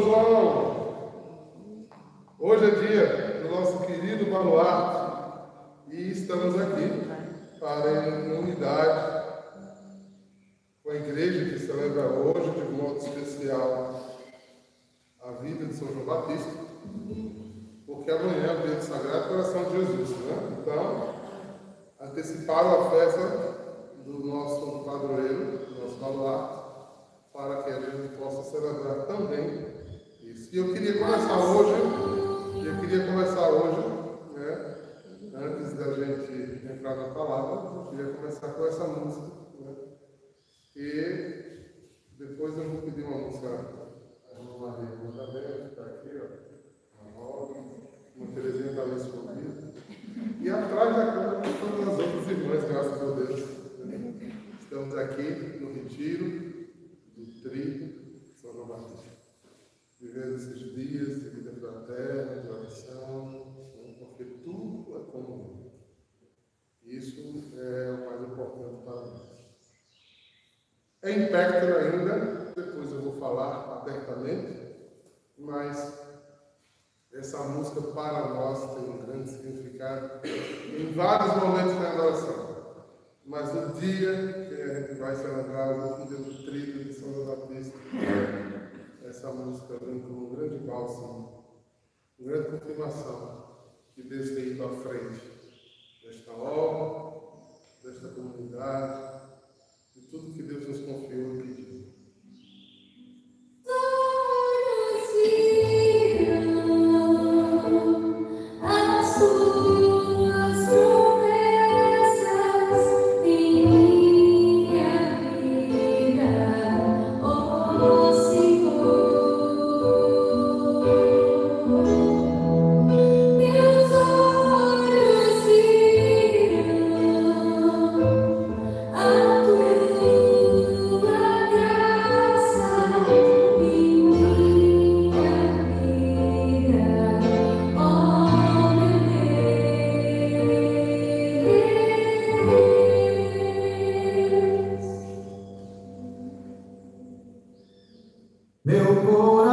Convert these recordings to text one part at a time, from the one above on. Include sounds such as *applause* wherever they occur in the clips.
Viva São João! Hoje é dia do nosso querido baluarte e estamos aqui para, em unidade, com a igreja que celebra hoje, de modo especial, a vida de São João Batista, porque amanhã é o dia do Sagrado Coração de Jesus, né? Então, anteciparam a festa do nosso padroeiro, do nosso baluarte, para que a gente possa celebrar também isso. E eu queria começar hoje, eu queria começar hoje, né, antes da gente entrar na palavra, eu queria começar com essa música. Né, e depois eu vou pedir uma música, a irmã Maria manda bem, está aqui, ó, a Rosa, uma Terezinha está ali escondida. E atrás da câmera todas as outras irmãs, graças a Deus. Né. Estamos aqui no retiro trigo São João Batista. Vivendo esses dias de vida fraterna, de oração, né, porque tudo é comum. É o mais importante para nós. É impacto ainda, depois eu vou falar abertamente, mas essa música para nós tem um grande significado em vários momentos da adoração. Mas no dia que a gente vai celebrar o último dia do trigo de São João Batista, essa música vem como um grande bálsamo, uma grande confirmação que Deus tem ido à frente desta obra, desta comunidade, de tudo que Deus nos confiou e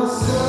myself.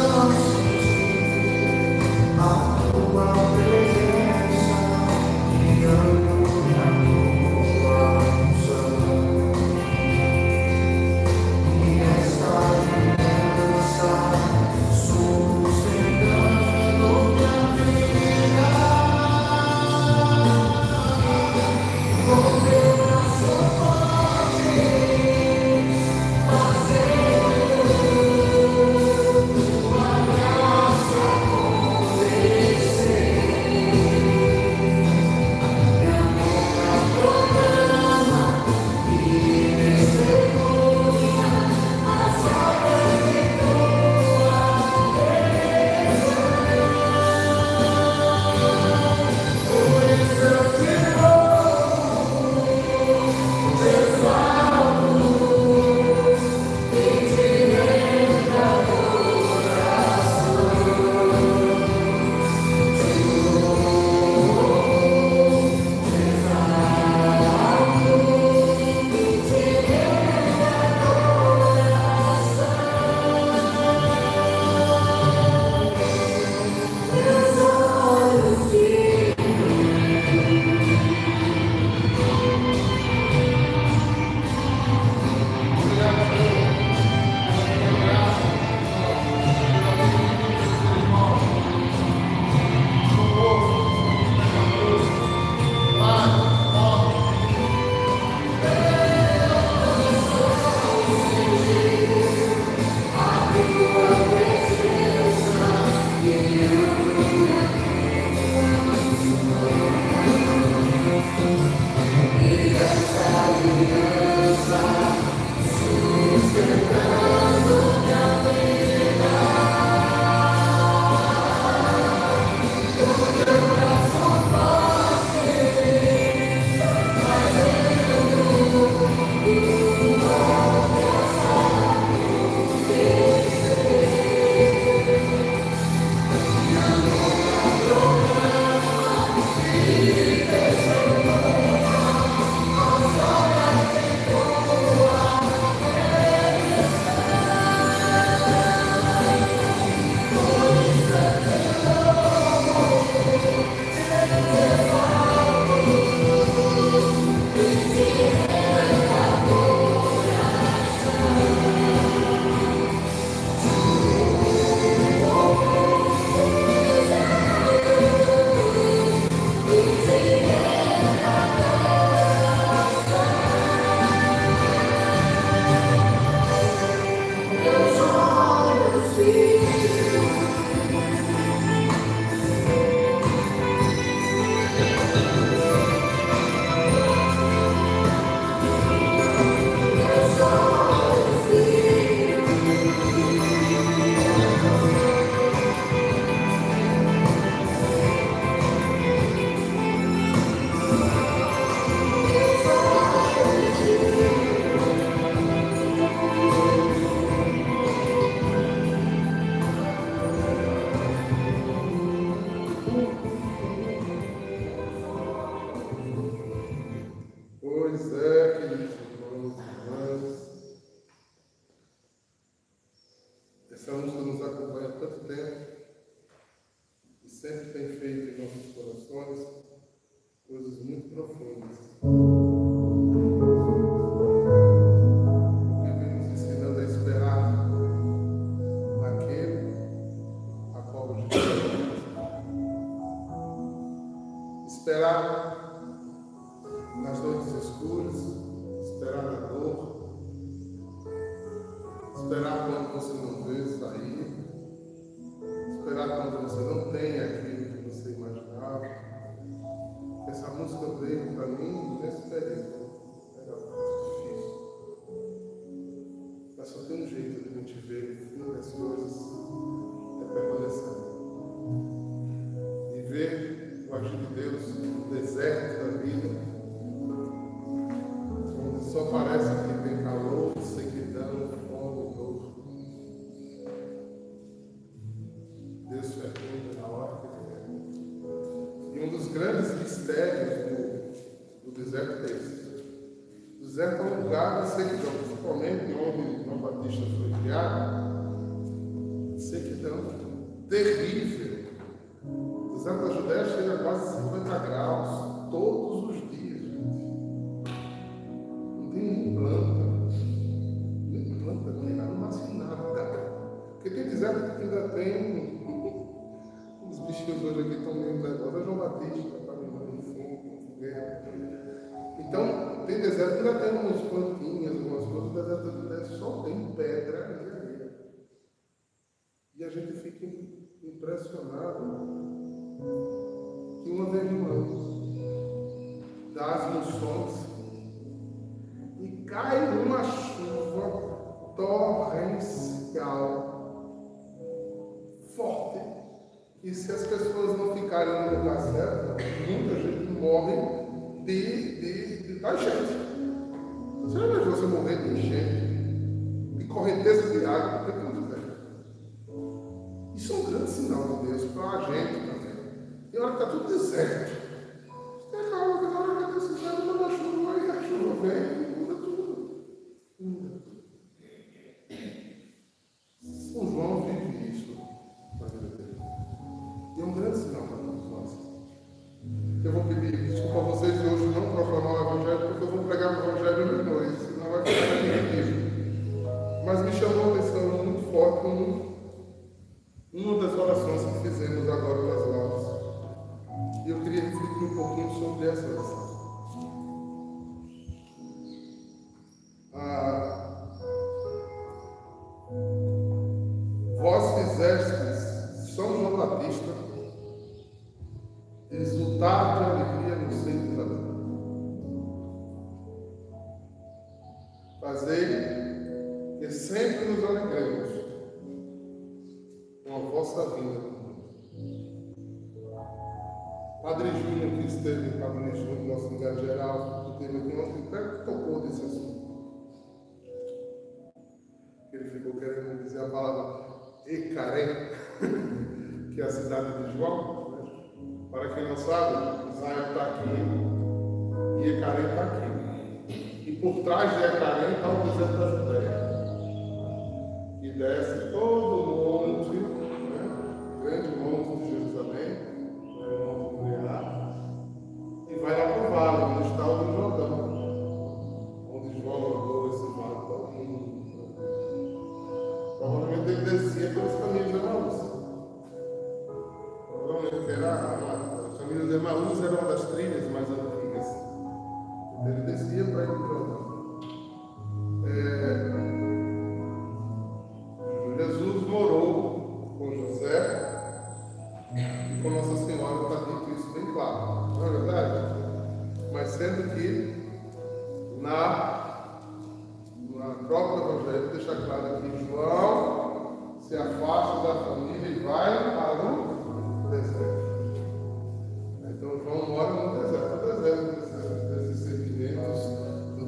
Essa música nos acompanha há tanto tempo e sempre tem feito em nossos corações coisas muito profundas. sequidão, principalmente onde João Batista foi criado, sequidão terrível. Santa da Judéia chega a quase 50 graus. meio do deserto ainda tem umas plantinhas, algumas coisas, o deserto do só tem pedra e areia. E a gente fica impressionado que uma vez no ano dá as e cai uma chuva torrencial forte. E se as pessoas não ficarem no lugar certo, muita gente morre de, de Tá, da enchente. Você já imaginou você morrer de enchente, de correnteza de água, de tudo, velho? Isso é um grande sinal de Deus para a gente também. Tem hora que está tudo deserto. que fizemos agora com as mãos. E eu queria refletir um pouquinho sobre essas Yes.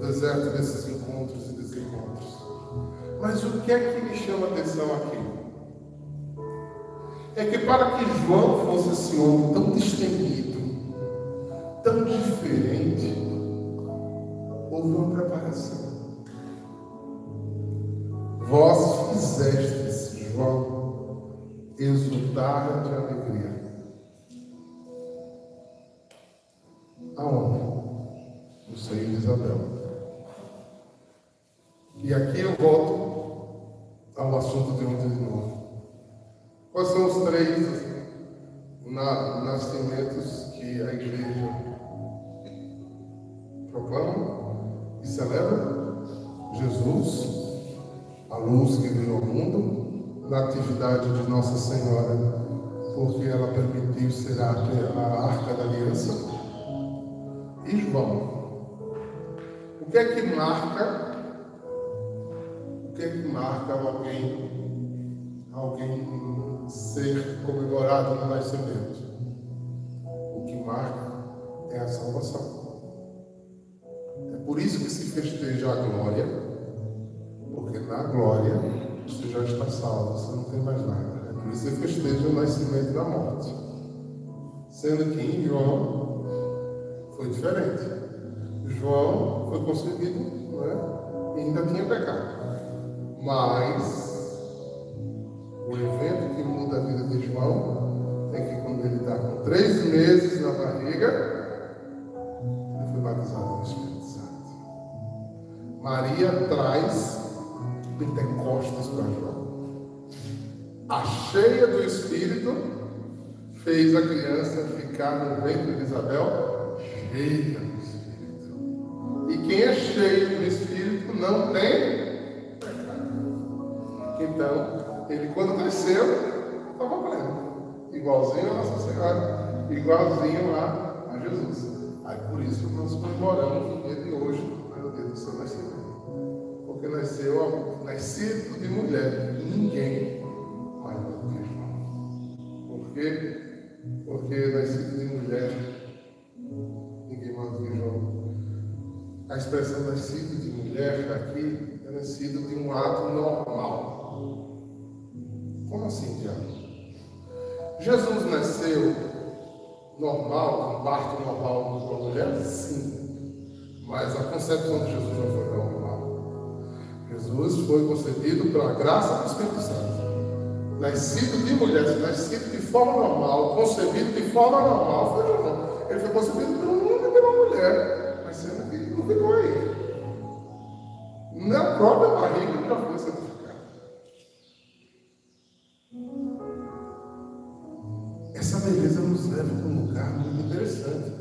deserto desses encontros e desencontros. Mas o que é que me chama a atenção aqui? É que para que João fosse esse homem tão destemido, tão diferente, houve uma preparação. De Nossa Senhora, porque ela permitiu ser a, a arca da aliança. E João. O que é que marca? O que é que marca alguém, alguém ser comemorado no nascimento? O que marca é a salvação. Salvo, você não tem mais nada. É por isso que festeja o nascimento da morte. Sendo que em João foi diferente. João foi concebido né, e ainda tinha pecado. Mas o evento que muda a vida de João é que quando ele está com três meses na barriga, batizado no Espírito Santo. Maria traz Pentecostes para João. A cheia do Espírito fez a criança ficar no ventre de Isabel cheia do Espírito. E quem é cheio do Espírito não tem pecado. Então, ele quando cresceu, estava pleno. Igualzinho a Nossa Senhora, igualzinho a, a Jesus. Aí por isso nós comemoramos o dia de hoje, o dia do seu nascimento. Porque nasceu nascido de mulher, ninguém mais que João. Por quê? Porque nascido de mulher, ninguém que João. A expressão nascido de mulher aqui é nascido de um ato normal. Como assim, diabo? Jesus nasceu normal, um parto normal de uma mulher? Sim. Mas a concepção de Jesus não foi normal. Jesus foi concebido pela graça do Espírito Santo. Nascido de mulher, nascido de forma normal, concebido de forma normal, foi Jesus. Ele foi concebido por um homem e uma mulher, mas sendo que não ficou aí. Na própria barriga já foi santificado. Essa beleza nos leva para um lugar muito interessante.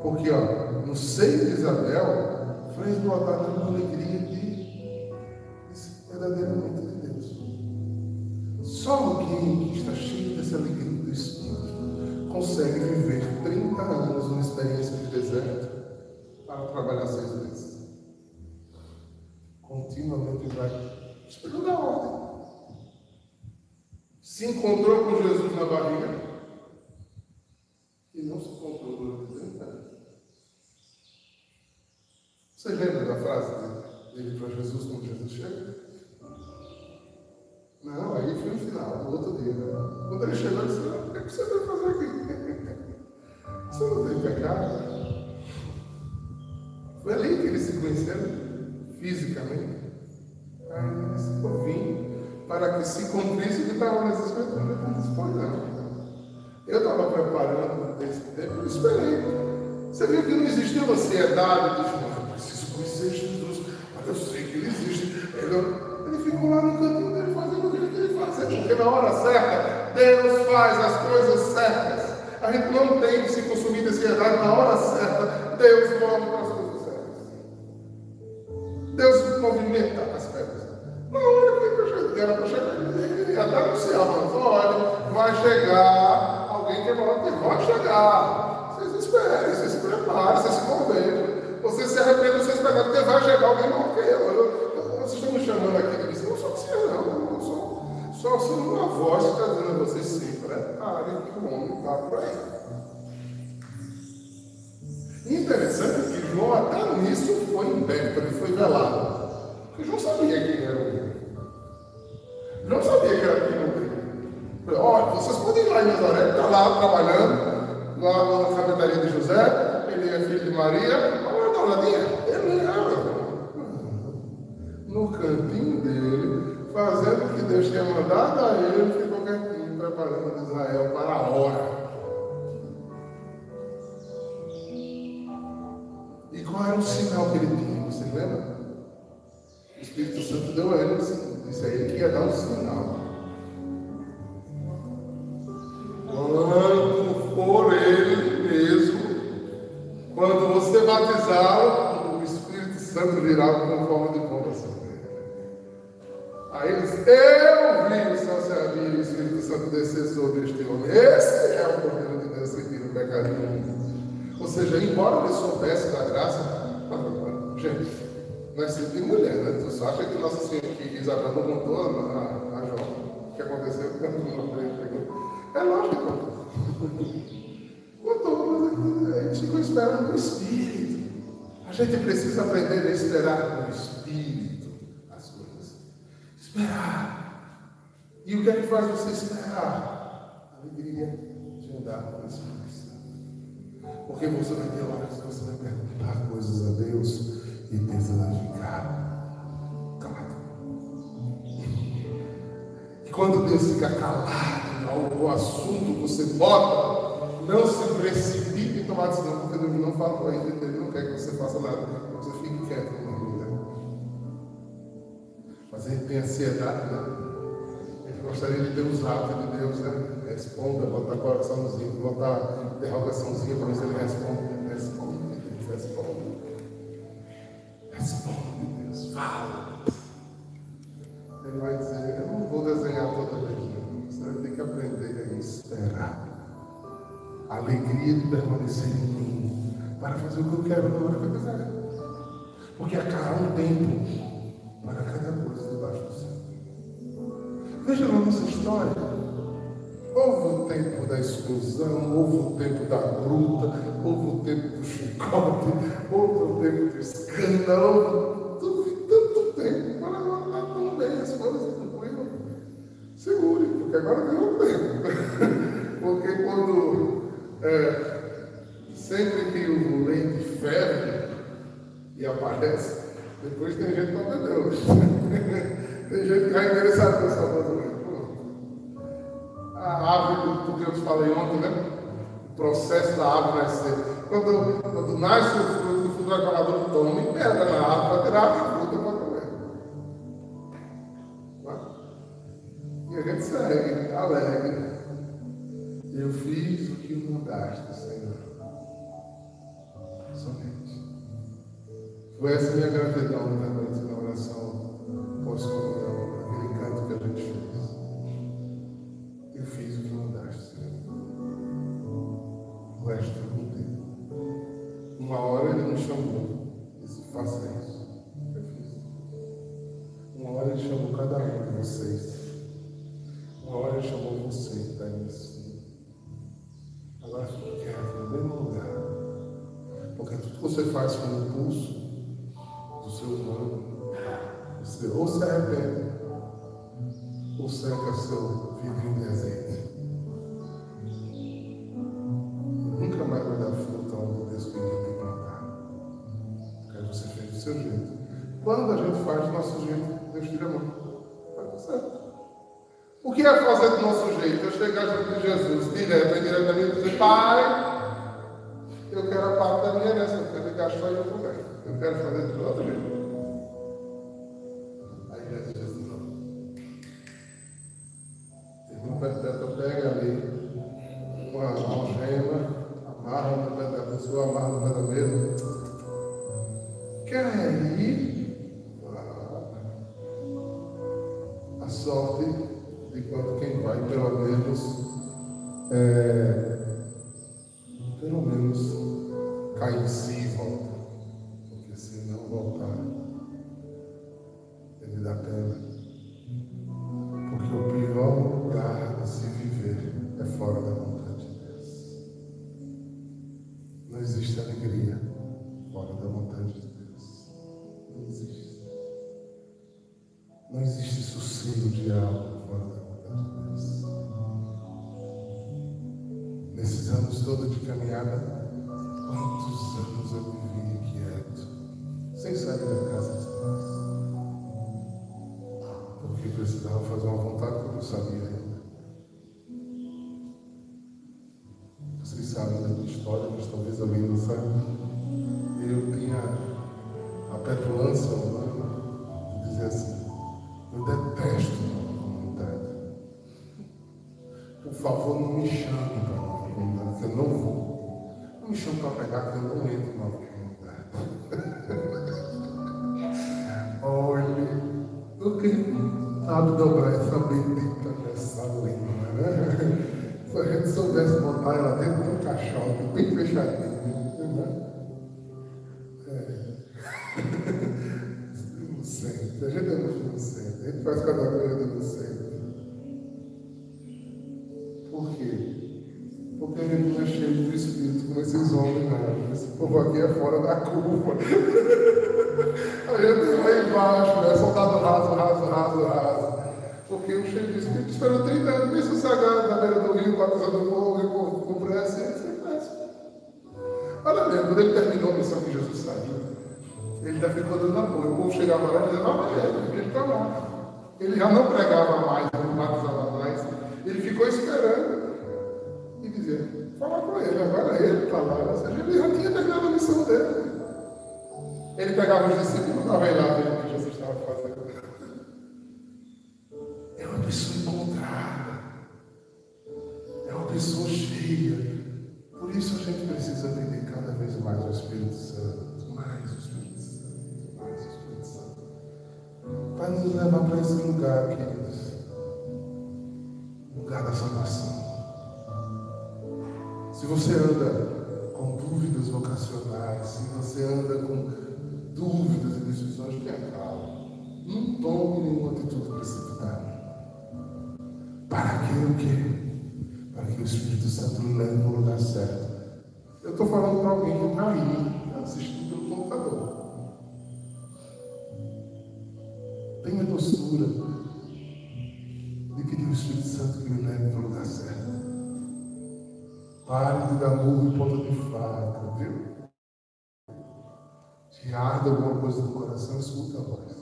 Porque ó, no seio de Isabel foi brotada uma alegria de verdadeiramente de Deus. Só alguém que está cheio dessa alegria do Espírito consegue viver 30 anos uma experiência de deserto para trabalhar seis meses. Continuamente vai esperando a ordem. Se encontrou com Jesus na barriga, e não se comprou durante 30 anos. Vocês lembram da frase dele para Jesus quando Jesus chega? Não, aí foi no final, no outro dia. Né? Quando ele chegou, ele disse: O que você vai fazer aqui? *laughs* Você não tem pecado? Foi ali que eles se conheceram, fisicamente. Aí ele disse: Eu vim para que se cumprisse o que estava nas escrituras. Ele disse: não. Eu estava preparando esse tempo, eu esperei. Você viu que não existiu ansiedade, disse, eu preciso conhecer Jesus, mas eu sei que ele existe. Ele, ele ficou lá no cantinho dele fazendo o que ele queria fazer, porque na hora certa, Deus faz as coisas certas. A gente não tem que se consumir de ansiedade na hora certa, Deus move para as coisas certas. Deus movimenta as pedras. Na hora que era para chegar, ele até anunciar, mas olha, vai chegar alguém que que vai chegar. Vocês esperem, vocês se preparem, vocês se convertem. Vocês se arrependem dos seus pecados, porque vai chegar alguém quer. Vocês estão me chamando aqui eu não sou você não. Eu sou, só sou uma voz que está dizendo a vocês se preparem que o homem está por aí. Interessante que João até nisso foi império, ele foi velado. Porque João sabia quem era o rei. João sabia que era quem não Olha, vocês podem ir lá em Nazaré, está lá trabalhando, lá na cafetaria de José, ele é filho de Maria, vamos dar uma olhadinha. Que Deus tinha mandado a ele, ficou quietinho, preparando Israel para a hora. E qual era o sinal que ele tinha? Você lembra? O Espírito Santo deu a ele, disse a ele que ia dar um sinal. quando for Ele mesmo, quando você batizar, o Espírito Santo virá com forma seja, embora ele soubesse da graça, gente, é sempre mulher, né? Só acha que Nossa Senhora, que Isabel não contou a, a, a João o que aconteceu *laughs* É lógico contou. Mas a gente ficou esperando o Espírito. A gente precisa aprender a esperar no Espírito as coisas. Esperar. E o que é que faz você esperar? Alegria de andar com o Espírito. Porque você vai ter horas que você vai perguntar coisas a Deus e vai ficar calado. E quando Deus fica calado ao, assunto você bota, não se precipite em tomar decisão, porque Deus não falou ainda, Ele não quer que você faça nada, você fique quieto na vida. Mas gente tem ansiedade, né? A gente gostaria de ter os de Deus, né? Responda, botar coraçãozinho, botar interrogaçãozinha para ver se ele responde. Responde, responde. Responde, Deus, fala. Ele vai dizer, eu não vou desenhar toda vez, não. Você vai ter que aprender a esperar. A alegria de permanecer em mim para fazer o que eu quero na hora que eu quiser. Porque há um tempo para cada coisa debaixo do céu. Veja na nossa história. O tempo da exclusão, houve o tempo da gruta, houve o tempo do chicote, houve o tempo do escândalo, houve tanto tempo não andar tão bem as coisas tranquilo. Segure, porque agora o tempo. *laughs* porque quando é, sempre que o leite ferve e aparece, depois tem gente para Deus. *laughs* tem gente que vai endereçar a Salvador da árvore nascer. Quando, quando nasce o fruto, o fruto vai acabar dando toma e pega na árvore tirar a fruta para comer. E a gente segue, alegre. Eu fiz o que mandaste, Senhor. Somente. Foi essa minha gratidão na O resto não tenho. Uma hora ele me chamou. Disse, faça isso. Eu fiz. Uma hora ele chamou cada um de vocês. Uma hora ele chamou você nesse Agora fique quieto, no mesmo lugar. Porque tudo que você faz com o impulso que é fazer do nosso jeito? Eu chegar junto de Jesus, direto, diretamente, e dizer, Pai, eu quero a parte da minha herança, eu quero gastar em outro lugar. Eu quero fazer de outro jeito. Favor, não me chame para uma comunidade, que eu não vou. Não me chame para pegar, que *laughs* eu não entro na comunidade. Olhe, o que? Há de dobrar essa bendita nessa língua, né? Se a gente soubesse botar ela dentro de um caixote, bem fechadinho, né? É. *laughs* inocente. A gente é muito inocente. A gente faz cada coisa inocente. Povo aqui é fora da curva. *laughs* a gente vai embaixo, né? Soldado raso, raso, raso, raso. Porque o cheio do Espírito esperou 30 anos bem sossegado na beira do rio, batizando o povo, e com, com pressa, e. Olha mesmo, quando ele terminou a missão que Jesus saiu, ele ainda ficou dando apoio. O povo chegava lá e dizia, não, mas ele, ele está lá. Ele já não pregava mais, não batizava mais. Ele ficou esperando e dizia, fala com ele, agora ele está lá. Ele já tinha terminado a missão dele. Ele pegava os discípulos, não vai lá ver o que Jesus estava fazendo. É uma pessoa encontrada. É uma pessoa cheia. Por isso a gente precisa aprender cada vez mais o Espírito Santo. Mais o Espírito Santo. Mais o Espírito Santo. Para nos levar para esse lugar, queridos. Lugar da salvação. Se você anda com dúvidas vocacionais, se você anda com dúvidas e decisões, tenha calma. Não tome nenhuma atitude precipitada. Para que o quê? Para que o Espírito Santo leve no lugar certo. Eu estou falando para alguém que está aí, assistindo pelo computador. Tenha doçura Pare de dar murro em ponta de faca, viu? Se arda alguma coisa no coração, escuta a voz.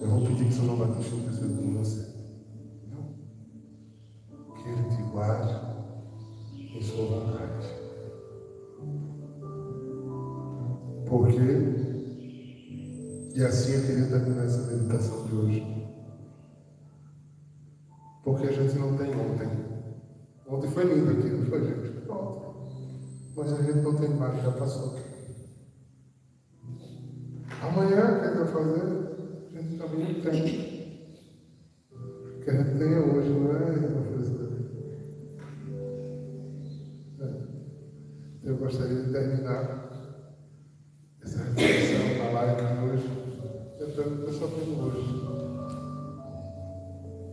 Eu vou pedir que o Senhor Batista interceda com você. Viu? Que Ele te guarde em sua vontade. Porque, e assim eu queria terminar essa meditação de hoje. Porque a gente não tem ontem. Foi lindo aqui, não foi, gente? Pronto. Mas a gente não tem mais, já passou. Amanhã, o que é que vai fazer? A gente também não tem. O que a gente tem é hoje, não é, professor? É. Eu gostaria de terminar essa reflexão na live de hoje, tentando só tenho hoje.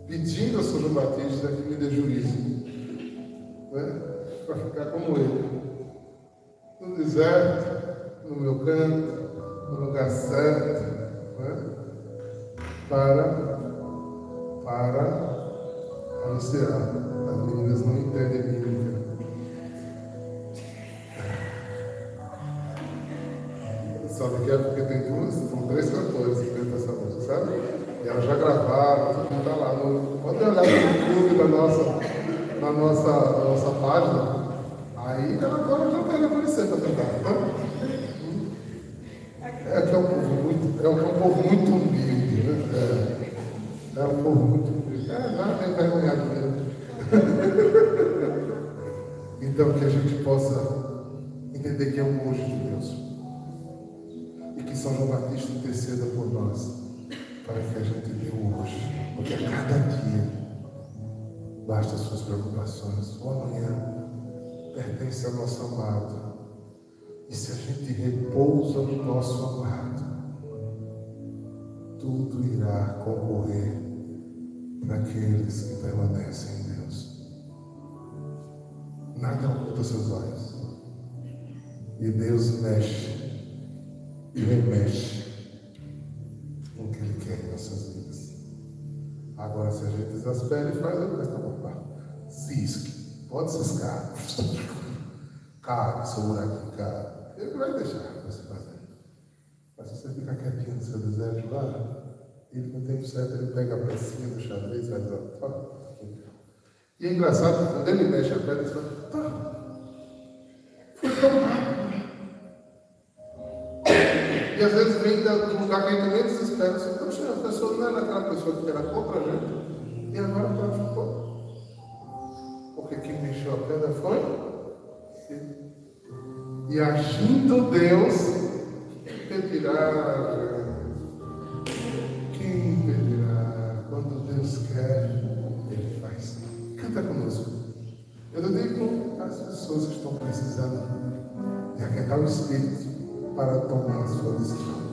Pedindo a São João Batista que me dê juízo. Né? Para ficar como ele. No deserto, no meu canto, no lugar certo, né? para, para anunciar. As meninas não entendem mímica. Sabe que é porque tem duas, são três cantores que cantam essa música, sabe? E elas já gravaram, mundo está lá. No, pode olhar no YouTube da nossa, na nossa, na nossa página. Aí agora já está aparecendo para cantar. Tá? É que é um povo muito, é um, povo muito humilde, né? É, é um povo muito humilde. É, nada é envergonhado mesmo. *laughs* então que a gente possa entender que é um monge de Deus. E que São João Batista interceda por nós, para que a gente dê hoje. Porque a cada dia basta as suas preocupações. O amanhã pertence ao nosso amado. E se a gente repousa no nosso amado, tudo irá concorrer para aqueles que permanecem em Deus. Nada oculta seus olhos. E Deus mexe e remexe Agora, se a gente exaspera e faz, ele vai estar bom. Cisque, pode ciscar. Cara, seu buraquinho, cara. Ele vai deixar você fazer. Mas se você ficar quietinho no seu desejo lá, ele no tempo certo ele pega a pecinha do xadrez e vai dizer, tá. E é engraçado quando ele mexe a pedra, ele fala, tá. Foi tão rápido que às vezes vem do lugar que a gente nem desespera. Assim, Poxa, a pessoa não era aquela pessoa que era contra a gente e agora praticou. Porque quem mexeu a pedra foi E agindo Deus, impedirá. Quem impedirá? Quando Deus quer, Ele faz. Canta conosco. Eu dedico às pessoas que estão precisando de aquietar o espírito para tomar a sua decisão.